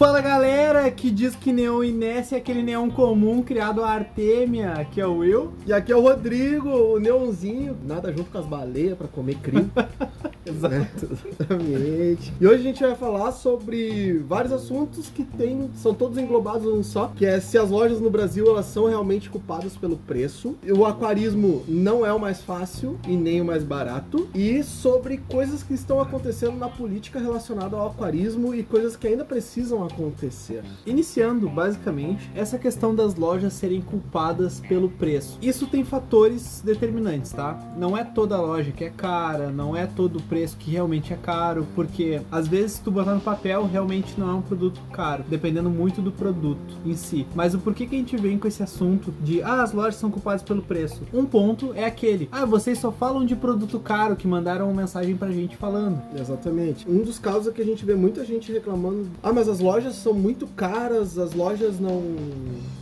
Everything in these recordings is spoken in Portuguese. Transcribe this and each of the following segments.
Fala galera que diz que neon Inés é aquele neon comum criado a Artemia, aqui é o Will. E aqui é o Rodrigo, o neonzinho, nada junto com as baleias pra comer. Exato. Exatamente. E hoje a gente vai falar sobre vários assuntos que tem, são todos englobados num só, que é se as lojas no Brasil elas são realmente culpadas pelo preço, o aquarismo não é o mais fácil e nem o mais barato, e sobre coisas que estão acontecendo na política relacionada ao aquarismo e coisas que ainda precisam acontecer. Iniciando, basicamente, essa questão das lojas serem culpadas pelo preço. Isso tem fatores determinantes, tá? Não é toda loja que é cara, não é todo preço que realmente é caro, porque às vezes se tu botar no papel, realmente não é um produto caro, dependendo muito do produto em si. Mas o porquê que a gente vem com esse assunto de, ah, as lojas são culpadas pelo preço? Um ponto é aquele, ah, vocês só falam de produto caro, que mandaram uma mensagem pra gente falando. Exatamente. Um dos casos é que a gente vê muita gente reclamando: ah, mas as lojas são muito caras, as lojas não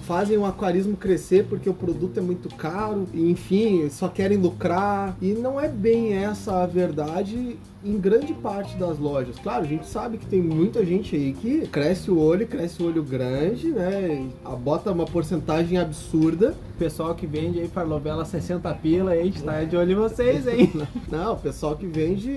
fazem o aquarismo crescer porque o produto é muito caro, enfim, só querem lucrar. E não é bem essa a verdade em grande parte das lojas. Claro, a gente sabe que tem muita gente aí que cresce o olho, cresce o olho grande, né? Bota uma porcentagem absurda. Pessoal que vende aí Farlovela 60 pila, a gente tá de olho em vocês, hein? Não, o pessoal que vende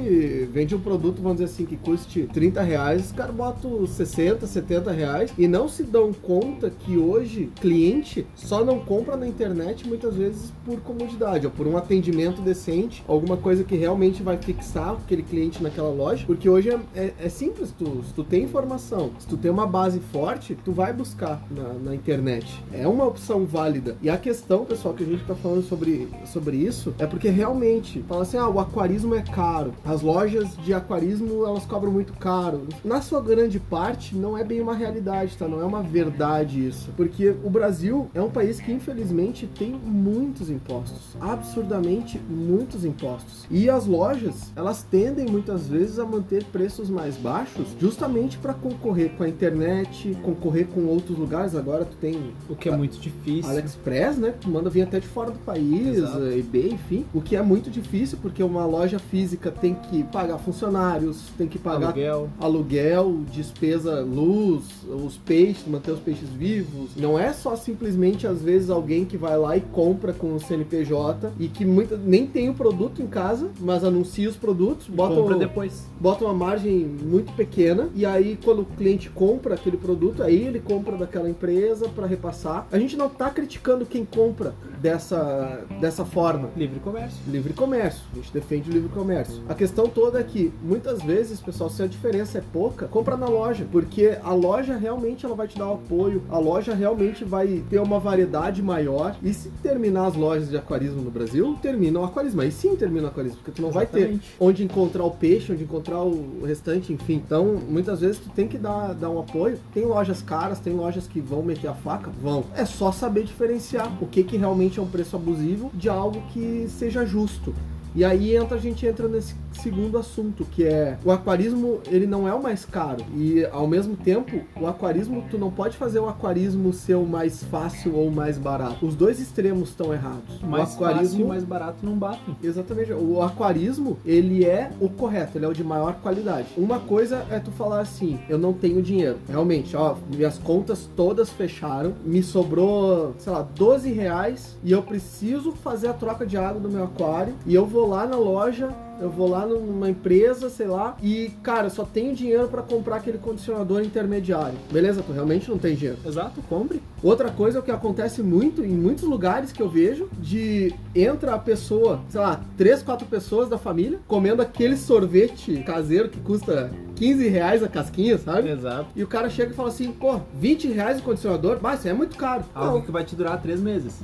vende um produto, vamos dizer assim, que custe 30 reais, os caras botam 60, 70 reais e não se dão conta que hoje cliente só não compra na internet muitas vezes por comodidade ou por um atendimento decente, alguma coisa que realmente vai fixar aquele cliente naquela loja, porque hoje é, é, é simples, tu, se tu tem informação, se tu tem uma base forte, tu vai buscar na, na internet. É uma opção válida. E a questão, pessoal, que a gente tá falando sobre, sobre isso, é porque realmente, fala assim, ah, o aquarismo é caro, as lojas de aquarismo, elas cobram muito caro. Na sua grande parte, não é bem uma realidade, tá? Não é uma verdade isso. Porque o Brasil é um país que, infelizmente, tem muitos impostos. Absurdamente muitos impostos. E as lojas, elas tendem muitas vezes a manter preços mais baixos justamente para concorrer com a internet, concorrer com outros lugares. Agora tu tem O que é muito difícil. AliExpress, né? Tu manda vir até de fora do país, Exato. eh, eBay, enfim. O que é muito difícil porque uma loja física tem que pagar funcionários, tem que pagar Aluguel. aluguel, despesa, luz, os peixes, manter os peixes vivos. Não é só simplesmente, às vezes, alguém que vai lá e compra com o CNPJ e que muita, nem tem o produto em casa, mas anuncia os produtos, bota, Compra depois. bota uma margem muito pequena e aí quando o cliente compra aquele produto, aí ele compra daquela empresa para repassar. A gente não tá criticando quem compra dessa, dessa forma Livre comércio. livre comércio. A gente defende o livre comércio. A questão toda é que muitas vezes, pessoal, se a diferença é pouca, compra na loja, porque a loja realmente ela vai te dar o apoio, a loja realmente vai ter uma variedade maior. E se terminar as lojas de aquarismo no Brasil, termina o aquarismo. Aí sim termina o aquarismo, porque tu não vai ter Exatamente. onde encontrar o peixe, onde encontrar o restante, enfim. Então, muitas vezes tu tem que dar, dar um apoio. Tem lojas caras, tem lojas que vão meter a faca, vão. É só saber diferenciar o que que realmente é um preço abusivo de algo que seja justo. E aí entra, a gente entra nesse segundo assunto, que é o aquarismo, ele não é o mais caro. E ao mesmo tempo, o aquarismo, tu não pode fazer o aquarismo ser o mais fácil ou o mais barato. Os dois extremos estão errados. Mais o fácil e mais barato não batem. Exatamente. O aquarismo, ele é o correto, ele é o de maior qualidade. Uma coisa é tu falar assim, eu não tenho dinheiro. Realmente, ó, minhas contas todas fecharam, me sobrou, sei lá, 12 reais e eu preciso fazer a troca de água do meu aquário e eu vou lá na loja eu vou lá numa empresa, sei lá, e, cara, eu só tenho dinheiro pra comprar aquele condicionador intermediário. Beleza, tu realmente não tem dinheiro. Exato, compre. Outra coisa é o que acontece muito em muitos lugares que eu vejo de entra a pessoa, sei lá, três, quatro pessoas da família comendo aquele sorvete caseiro que custa 15 reais a casquinha, sabe? Exato. E o cara chega e fala assim, pô, 20 reais o condicionador? Mas isso é muito caro. Algo que vai te durar três meses.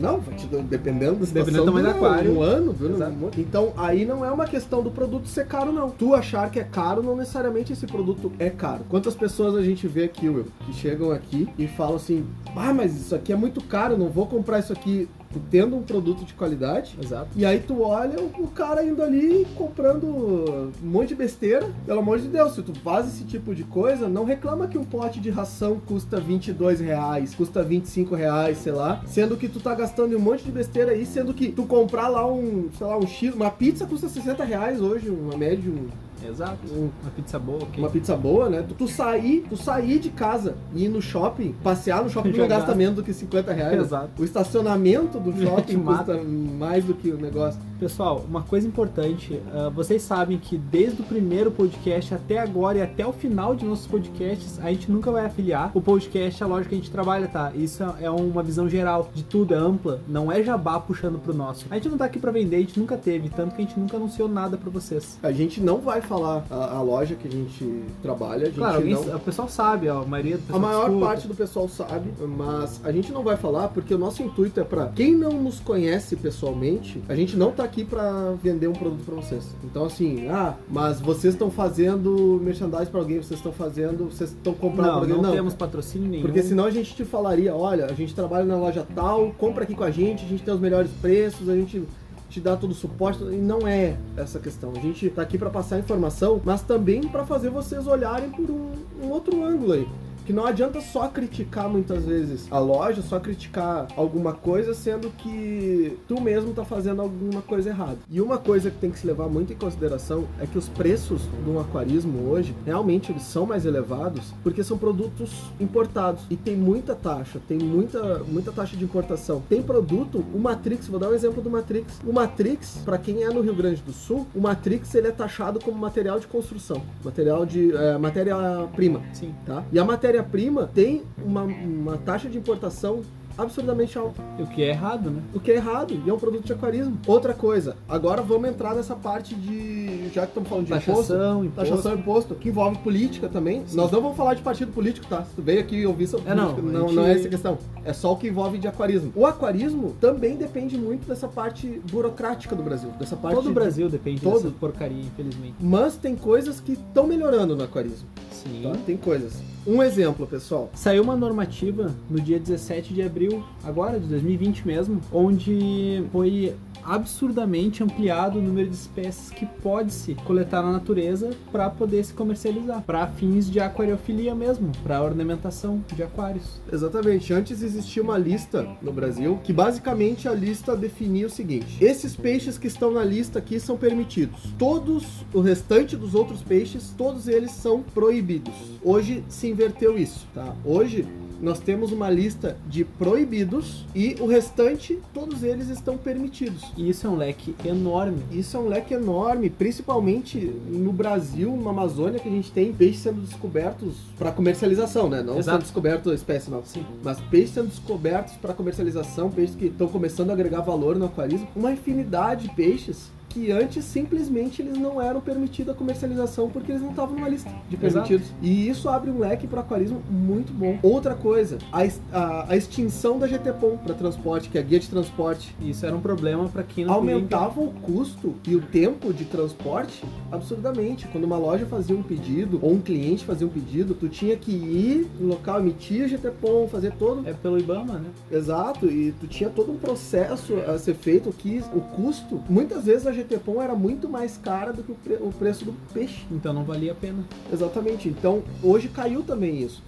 Não, dependendo da situação, Dependendo do tamanho do aquário. Um ano, viu? Exato. Então, aí não é uma questão do produto ser caro, não. Tu achar que é caro, não necessariamente esse produto é caro. Quantas pessoas a gente vê aqui, Will, que chegam aqui e falam assim, ah, mas isso aqui é muito caro, não vou comprar isso aqui. Tu tendo um produto de qualidade, Exato. e aí tu olha o, o cara indo ali comprando um monte de besteira. Pelo amor de Deus, se tu faz esse tipo de coisa, não reclama que um pote de ração custa 22 reais, custa 25 reais, sei lá. Sendo que tu tá gastando um monte de besteira aí, sendo que tu comprar lá um, sei lá, um X, uma pizza custa 60 reais hoje, uma média, um- Exato. Um- Uma pizza boa, ok. uma pizza boa, né? Tu, tu sair, tu sair de casa e ir no shopping, passear no shopping tu não gasta menos do que 50 reais. Exato. O estacionamento do shopping custa mais do que o negócio. Pessoal, uma coisa importante, ah, vocês sabem que desde o primeiro podcast até agora e até o final de nossos podcasts, a gente nunca vai afiliar o podcast à loja que a gente trabalha, tá? Isso é é uma visão geral de tudo, é ampla, não é jabá puxando pro nosso. A gente não tá aqui pra vender, a gente nunca teve, tanto que a gente nunca anunciou nada pra vocês. A gente não vai falar a, a loja que a gente trabalha, a gente Claro, não... o pessoal sabe, ó, a maioria A maior escuta. parte do pessoal sabe, mas a gente não vai falar porque o nosso intuito é pra quem não nos conhece pessoalmente, a gente não tá aqui pra vender um produto pra vocês. Então assim, ah, mas vocês estão fazendo merchandising pra alguém, vocês estão fazendo, vocês estão comprando Não, pra alguém. não, temos patrocínio nenhum. Porque senão a gente te falaria, olha, a gente trabalha na loja tal, compra aqui com a gente, a gente tem os melhores preços, a gente te dá todo o suporte, e não é essa questão. A gente tá aqui para passar informação, mas também para fazer vocês olharem por um, um outro ângulo aí. Que não adianta só criticar muitas vezes a loja, só criticar alguma coisa, sendo que tu mesmo tá fazendo alguma coisa errada. E uma coisa que tem que se levar muito em consideração é que os preços do aquarismo hoje, realmente eles são mais elevados, porque são produtos importados e tem muita taxa, tem muita, muita taxa de importação. Tem produto, o Matrix, vou dar um exemplo do Matrix. O Matrix, para quem é no Rio Grande do Sul, o Matrix ele é taxado como material de construção, material de é, matéria-prima Sim. tá? E a matéria-prima tem uma, uma taxa de importação absurdamente alta, O que é errado, né? o que é errado, e é um produto de aquarismo. Outra coisa, agora vamos entrar nessa parte de, já que estamos falando de Taxação, imposto, imposto. taxação imposto, que envolve política também. Sim. Nós não vamos falar de partido político, tá? Se tu veio aqui ouvir sobre É, não, política, não, gente- não é essa questão. É só o que envolve de aquarismo. O aquarismo também depende muito dessa parte burocrática do Brasil, dessa parte Todo o Brasil depende Todo. dessa porcaria, infelizmente. Mas tem coisas que estão melhorando no aquarismo, Sim. tá? Tem coisas. Um exemplo, pessoal. Saiu uma normativa no dia 17 de abril, agora de 2020 mesmo, onde foi absurdamente ampliado o número de espécies que pode se coletar na natureza para poder se comercializar, para fins de aquariofilia mesmo, para ornamentação de aquários. Exatamente. Antes existia uma lista no Brasil que basicamente a lista definia o seguinte: esses peixes que estão na lista aqui são permitidos. Todos o restante dos outros peixes, todos eles são proibidos. Hoje se inverteu isso, tá? Hoje nós temos uma lista de proibidos e o restante, todos eles estão permitidos. E isso é um leque enorme. Isso é um leque enorme, principalmente no Brasil, na Amazônia, que a gente tem peixes sendo descobertos para comercialização, né? Não Exato. sendo descoberto espécie nova. Sim. Mas peixes sendo descobertos para comercialização, peixes que estão começando a agregar valor no aquarismo, uma infinidade de peixes que antes simplesmente eles não eram permitidos a comercialização porque eles não estavam numa lista de Exato. permitidos. E isso abre um leque para aquarismo muito bom. Outra coisa, a, a- a extinção da GTPOM para transporte, que é a guia de transporte, Isso era um problema para quem não aumentava o custo e o tempo de transporte absurdamente. Quando uma loja fazia um pedido ou um cliente fazia um pedido, tu tinha que ir no local, emitir GTPOM, fazer todo É pelo IBAMA, né? Exato, e tu tinha todo um processo a ser feito que o custo, muitas vezes a GTPOM era muito mais cara do que o, pre- o preço do peixe. Então não valia a pena. Exatamente. Então, hoje caiu também isso.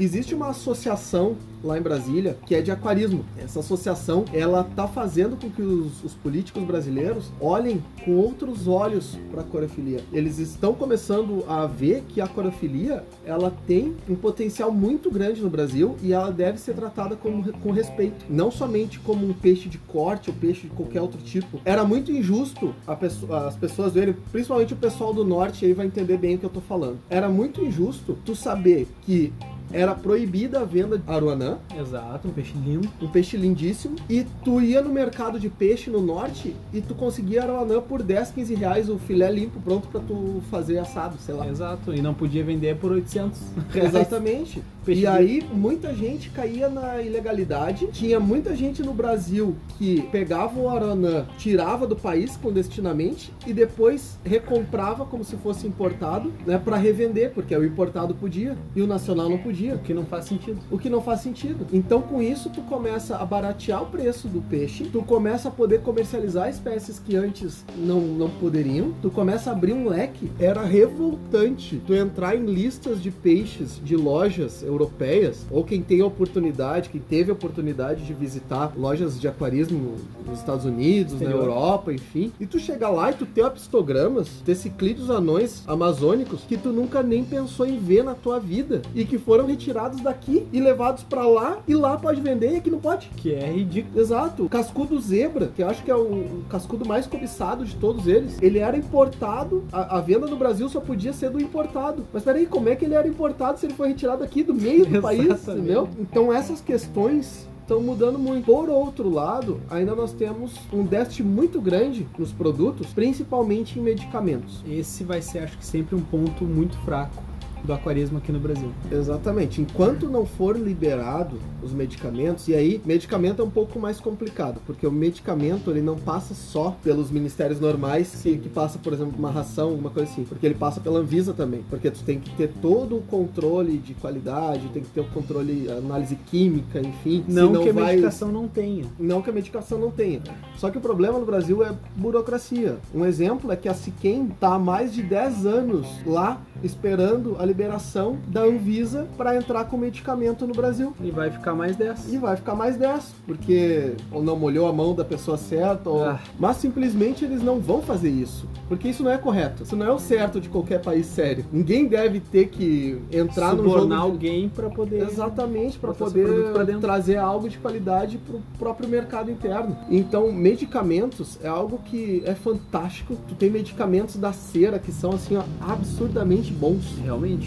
Existe uma associação lá em Brasília que é de aquarismo. Essa associação, ela tá fazendo com que os, os políticos brasileiros olhem com outros olhos para a aquariofilia. Eles estão começando a ver que a aquariofilia, ela tem um potencial muito grande no Brasil e ela deve ser tratada com, com respeito, não somente como um peixe de corte ou peixe de qualquer outro tipo. Era muito injusto a pesso- as pessoas verem, principalmente o pessoal do norte aí vai entender bem o que eu tô falando. Era muito injusto tu saber que era proibida a venda de aruanã, Exato, um peixe lindo. um peixe lindíssimo, e tu ia no mercado de peixe no norte e tu conseguia aruanã por 10, 15 reais o filé limpo pronto pra tu fazer assado, sei lá. Exato, e não podia vender por 800. Exatamente. Peixe e aí muita gente caía na ilegalidade. Tinha muita gente no Brasil que pegava o aranã, tirava do país clandestinamente e depois recomprava como se fosse importado, né, para revender, porque o importado podia e o nacional não podia. O que não faz sentido. O que não faz sentido. Então, com isso, tu começa a baratear o preço do peixe, tu começa a poder comercializar espécies que antes não, não poderiam, tu começa a abrir um leque. Era revoltante tu entrar em listas de peixes de lojas europeias, ou quem tem a oportunidade, quem teve a oportunidade de visitar lojas de aquarismo nos Estados Unidos, Exterior. na Europa, enfim, e tu chega lá e tu tem apstogramas, ter ciclídeos anões amazônicos que tu nunca nem pensou em ver na tua vida e que foram retirados daqui e levados pra lá e lá pode vender e aqui não pode. Que é ridículo. Exato. O cascudo zebra, que eu acho que é o, o cascudo mais cobiçado de todos eles, ele era importado. A, a venda no Brasil só podia ser do importado. Mas peraí, como é que ele era importado se ele foi retirado aqui do meio do país? Entendeu? Então essas questões estão mudando muito. Por outro lado, ainda nós temos um déficit muito grande nos produtos, principalmente em medicamentos. Esse vai ser, acho que, sempre um ponto muito fraco do aquarismo aqui no Brasil. Exatamente. Enquanto não for liberado os medicamentos, e aí medicamento é um pouco mais complicado, porque o medicamento ele não passa só pelos ministérios normais, que, que passa, por exemplo, uma ração, alguma coisa assim, porque ele passa pela Anvisa também, porque tu tem que ter todo o controle de qualidade, tem que ter o controle, análise química, enfim. Não, senão que a vai- medicação não tenha. não que a medicação não tenha. Só que o problema no Brasil é burocracia. Um exemplo é que a Siquem está há mais de 10 anos lá esperando a liberação da Anvisa para entrar com medicamento no Brasil. E vai ficar mais dessa. E vai ficar mais 10, porque ou não molhou a mão da pessoa certa, ou... Ah. mas simplesmente eles não vão fazer isso. Porque isso não é correto. Isso não é o certo de qualquer país sério. Ninguém deve ter que entrar no jogo Subornar de- alguém pra poder. Exatamente, para poder trazer algo de qualidade para o próprio mercado interno. Então, medicamentos é algo que é fantástico. Tu tem medicamentos da cera que são assim ó, absurdamente bons. Realmente.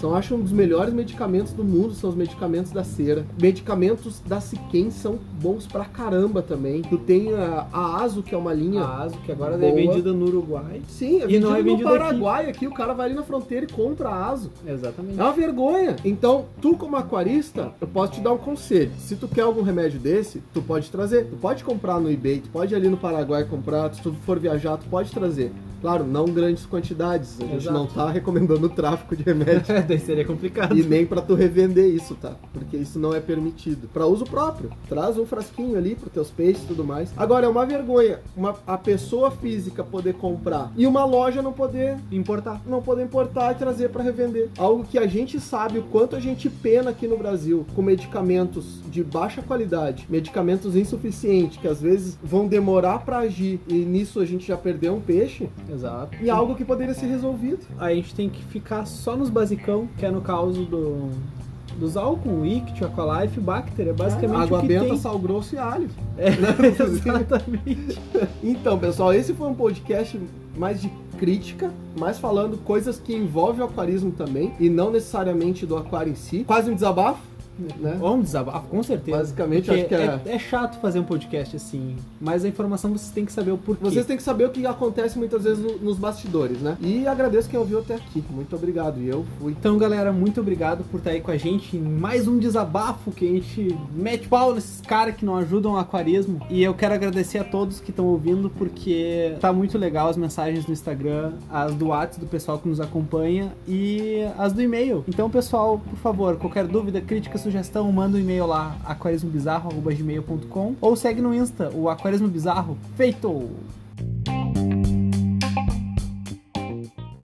São, acho, um dos melhores medicamentos do mundo são os medicamentos da cera. Medicamentos da Siquem são bons pra caramba também. Tu tem a, a Aso, que é uma linha... A ASO, que agora Boa. é vendida no Uruguai. Sim, é E vendido não é no vendido aqui. Paraguai aqui. O cara vai ali na fronteira e compra a Aso. Exatamente. É uma vergonha. Então, tu como aquarista, eu posso te dar um conselho. Se tu quer algum remédio desse, tu pode trazer. Tu pode comprar no eBay, tu pode ir ali no Paraguai comprar. Se tu for viajar, tu pode trazer. Claro, não grandes quantidades. A gente Exato. não tá recomendando o tráfico de remédio. Daí seria complicado. E nem pra tu revender isso, tá? Porque isso não é permitido. Pra uso próprio. Traz um frasquinho ali pros teus peixes e tudo mais. Agora, é uma vergonha uma, a pessoa física poder comprar e uma loja não poder Importar. não poder importar e trazer para revender. Algo que a gente sabe o quanto a gente pena aqui no Brasil com medicamentos de baixa qualidade, medicamentos insuficientes que às vezes vão demorar para agir e nisso a gente já perdeu um peixe Exato. e algo que poderia ser resolvido. Aí a gente tem que ficar só nos basicão, que é no caso do dos álcool, Ict, Aqualife, Bacter, é basicamente água o que benta, tem. sal grosso e alho. É, exatamente. Então, pessoal, esse foi um podcast mais de crítica, mais falando coisas que envolvem o aquarismo também e não necessariamente do aquário em si. Quase um desabafo, né? Vamos desabafo, com certeza. Basicamente, acho que é- é... chato fazer um podcast assim, mas a informação vocês têm que saber o porquê. Vocês têm que saber o que acontece muitas vezes no- nos bastidores, né? E agradeço quem ouviu até aqui. Muito obrigado. E eu fui. Então, galera, muito obrigado por estar aí com a gente em mais um desabafo que a gente mete pau nesses caras que não ajudam o aquarismo. E eu quero agradecer a todos que estão ouvindo, porque tá muito legal as mensagens no Instagram, as do WhatsApp do pessoal que nos acompanha e as do e-mail. Então, pessoal, por favor, qualquer dúvida, crítica, sugestão, manda um e-mail lá, aquarismobizarro.gmail.com ou segue no Insta, o Aquarismo Bizarro. Feito!